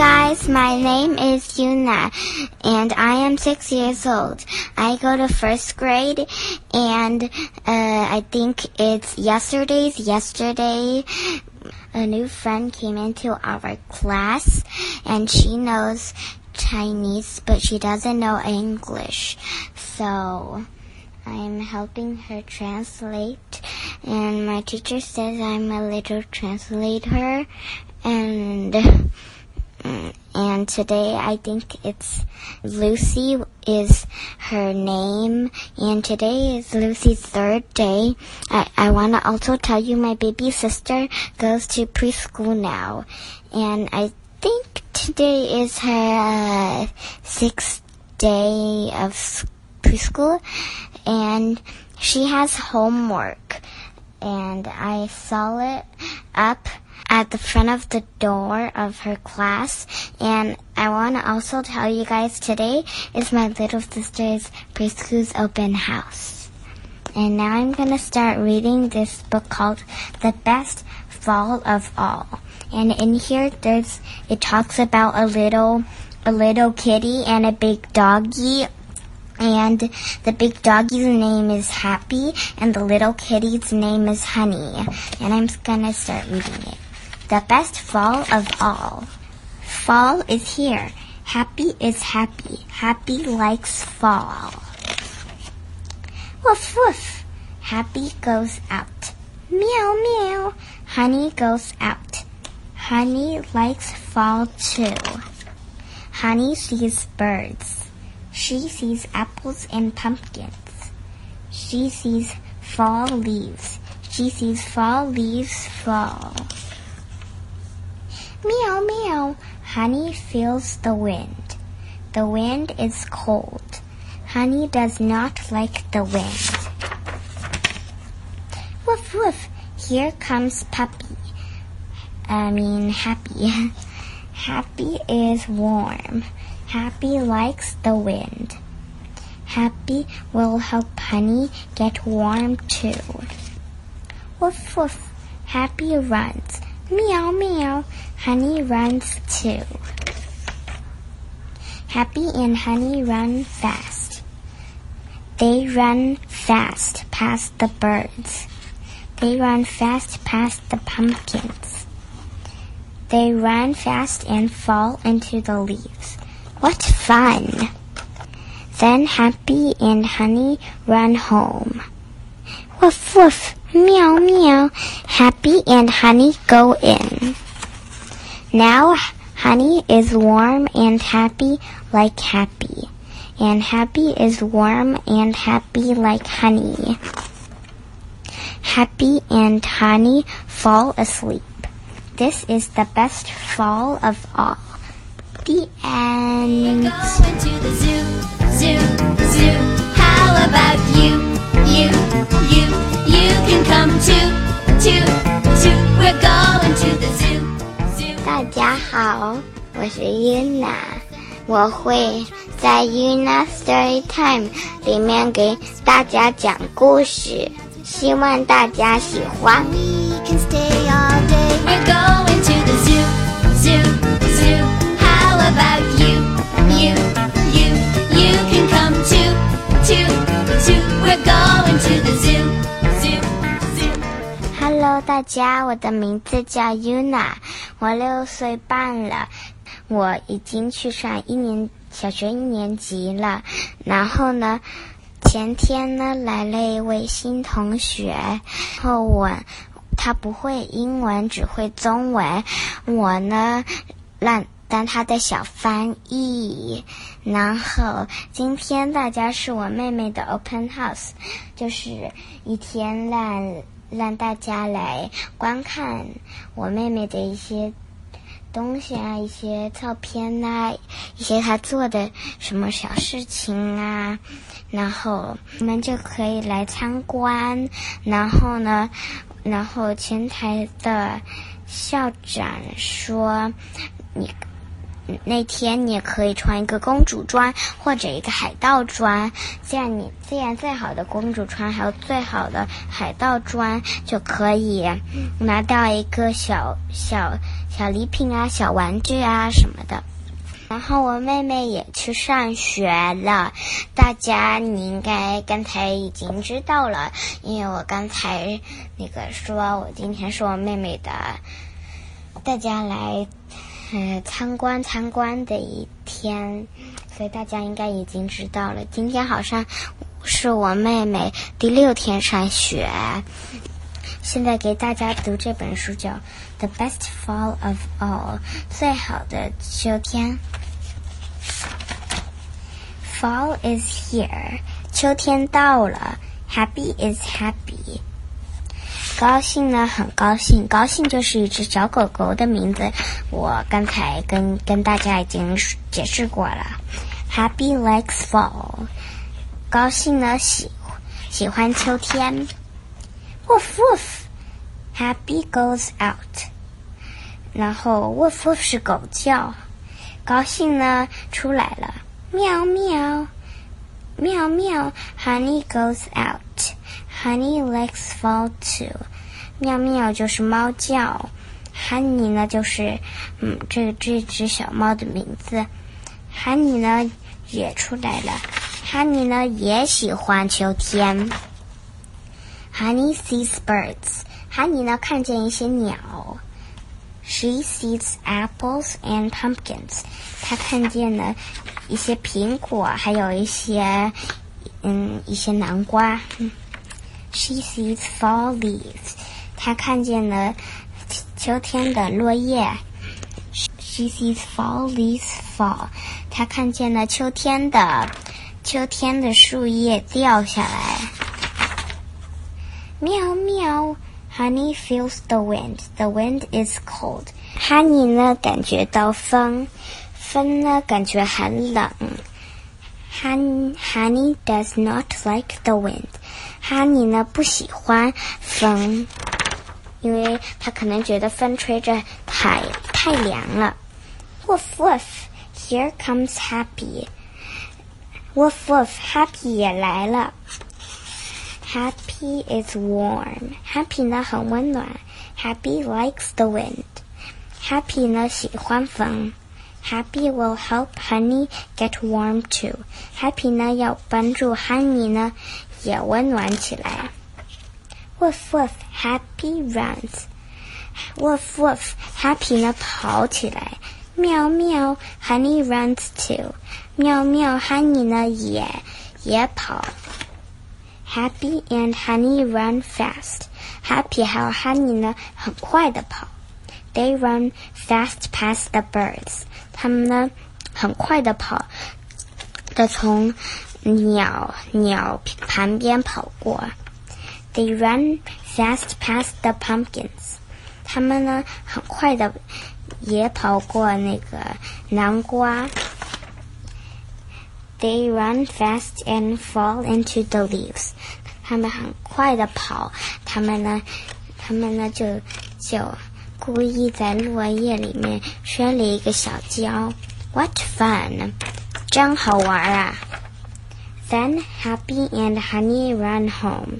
is Yuna, and I am six years old. I go to first grade, and uh, I think it's yesterday's yesterday. A new friend came into our class, and she knows Chinese, but she doesn't know English. So I'm helping her translate, and my teacher says I'm a little translator, and and today I think it's Lucy is her name, and today is Lucy's third day. I, I want to also tell you my baby sister goes to preschool now, and I think today is her uh, sixth day of preschool, and she has homework, and I saw it up at the front of the door of her class. And I want to also tell you guys today is my little sister's preschool's open house. And now I'm going to start reading this book called The Best Fall of All. And in here there's it talks about a little a little kitty and a big doggy and the big doggy's name is Happy, and the little kitty's name is Honey. And I'm gonna start reading it. The best fall of all. Fall is here. Happy is happy. Happy likes fall. Woof woof. Happy goes out. Meow meow. Honey goes out. Honey likes fall too. Honey sees birds. She sees apples and pumpkins. She sees fall leaves. She sees fall leaves fall. Meow meow. Honey feels the wind. The wind is cold. Honey does not like the wind. Woof woof. Here comes Puppy. I mean, Happy. Happy is warm. Happy likes the wind. Happy will help Honey get warm too. Woof woof. Happy runs. Meow meow. Honey runs too. Happy and Honey run fast. They run fast past the birds. They run fast past the pumpkins. They run fast and fall into the leaves. What fun! Then Happy and Honey run home. Woof woof, meow meow. Happy and Honey go in. Now Honey is warm and happy like Happy. And Happy is warm and happy like Honey. Happy and Honey fall asleep. This is the best fall of all. The end. Too, too, too. We're going to the zoo, zoo. 大家好，我是 Yuna，我会在 Yuna Story Time 里面给大家讲故事，希望大家喜欢。We can stay all day. We're going to the zoo, 大家，我的名字叫 Yuna，我六岁半了，我已经去上一年小学一年级了。然后呢，前天呢来了一位新同学，然后我他不会英文，只会中文，我呢让。当他的小翻译，然后今天大家是我妹妹的 open house，就是一天让让大家来观看我妹妹的一些东西啊，一些照片呐、一些她做的什么小事情啊，然后你们就可以来参观。然后呢，然后前台的校长说，你。那天你也可以穿一个公主装或者一个海盗装，这样你这样最好的公主装还有最好的海盗装就可以拿到一个小小小礼品啊、小玩具啊什么的。然后我妹妹也去上学了，大家你应该刚才已经知道了，因为我刚才那个说我今天是我妹妹的，大家来呃参观参观的一天，所以大家应该已经知道了。今天好像是我妹妹第六天上学。现在给大家读这本书叫《The Best Fall of All》，最好的秋天。Fall is here，秋天到了。Happy is happy，高兴呢，很高兴。高兴就是一只小狗狗的名字，我刚才跟跟大家已经解释过了。Happy likes fall，高兴呢，喜喜欢秋天。Woof woof，Happy goes out，然后 woof woof 是狗叫，高兴呢出来了。喵喵，喵喵，Honey goes out. Honey likes fall too. 喵喵就是猫叫，Honey 呢就是嗯这这只小猫的名字。Honey 呢也出来了，Honey 呢也喜欢秋天。Honey sees birds. Honey 呢看见一些鸟。She sees apples and pumpkins. 她看见了一些苹果，还有一些嗯一些南瓜。She sees fall leaves. 她看见了秋天的落叶。She sees fall leaves fall. 她看见了秋天的秋天的树叶掉下来。喵喵，Honey feels the wind. The wind is cold. Honey 呢感觉到风，风呢感觉很冷。Honey Honey does not like the wind. Honey 呢不喜欢风，因为他可能觉得风吹着太太凉了。Woof woof, here comes Happy. Woof woof, Happy 也来了。Happy is warm. Happy 呢很温暖。Happy likes the wind. Happy 呢喜欢风。Happy will help Honey get warm too. Happy 呢要帮助 Honey 呢也温暖起来。Woof woof, Happy runs. Woof woof, Happy 呢跑起来。喵喵，Honey runs too. 喵喵，Honey 呢也也跑。Happy and Honey run fast. Happy 还有 Honey 呢，很快的跑。They run fast past the birds. 他们呢，很快的跑的从 鸟鸟旁边跑过。They run fast past the pumpkins. 他们呢，很快的也跑过那个南瓜。They run fast and fall into the leaves. 他们很快的跑，他们呢，他们呢就就故意在落叶里面摔了一个小跤。What fun！真好玩啊 ！Then Happy and Honey run home.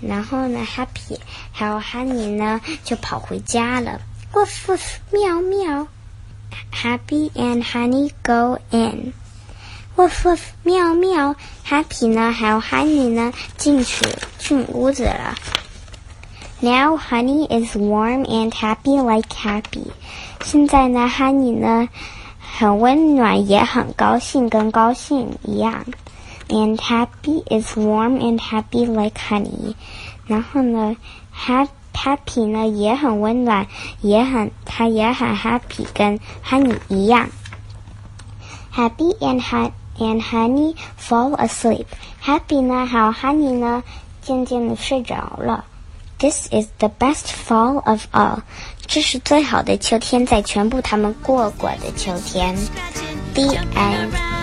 然后呢，Happy 还有 Honey 呢就跑回家了。Woof woof，喵喵。Happy and Honey go in. Woof woof，喵喵。Happy 呢还有 Honey 呢进去进屋子了。Now Honey is warm and happy like Happy. 现在呢，Honey 呢很温暖，也很高兴，跟高兴一样。 And Happy is warm and happy like Honey. 然后呢，Happy Happy 呢也很温暖，也很他也很 happy，跟 Honey 一样。Happy and Honey and Honey fall asleep. Happy 呢还有 Honey 呢渐渐的睡着了。This is the best fall of all. 这是最好的秋天，在全部他们过过的秋天。The end.